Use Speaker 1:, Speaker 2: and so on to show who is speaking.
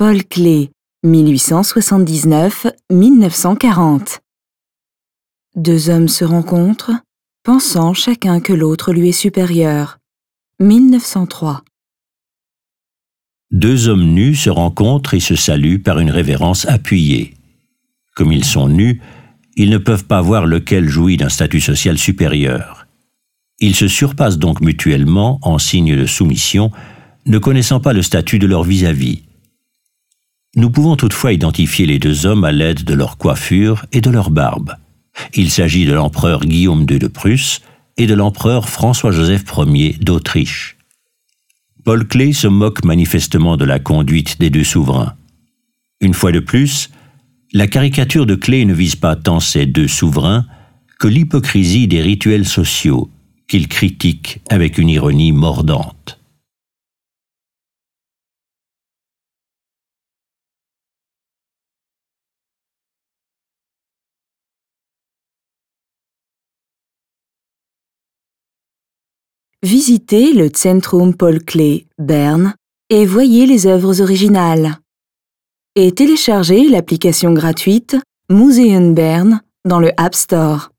Speaker 1: Paul Klee, 1879-1940. Deux hommes se rencontrent, pensant chacun que l'autre lui est supérieur. 1903.
Speaker 2: Deux hommes nus se rencontrent et se saluent par une révérence appuyée. Comme ils sont nus, ils ne peuvent pas voir lequel jouit d'un statut social supérieur. Ils se surpassent donc mutuellement en signe de soumission, ne connaissant pas le statut de leur vis-à-vis. Nous pouvons toutefois identifier les deux hommes à l'aide de leur coiffure et de leur barbe. Il s'agit de l'empereur Guillaume II de Prusse et de l'empereur François-Joseph Ier d'Autriche. Paul Klee se moque manifestement de la conduite des deux souverains. Une fois de plus, la caricature de Klee ne vise pas tant ces deux souverains que l'hypocrisie des rituels sociaux qu'il critique avec une ironie mordante.
Speaker 1: Visitez le Zentrum Paul Klee, Berne, et voyez les œuvres originales. Et téléchargez l'application gratuite Museum Bern dans le App Store.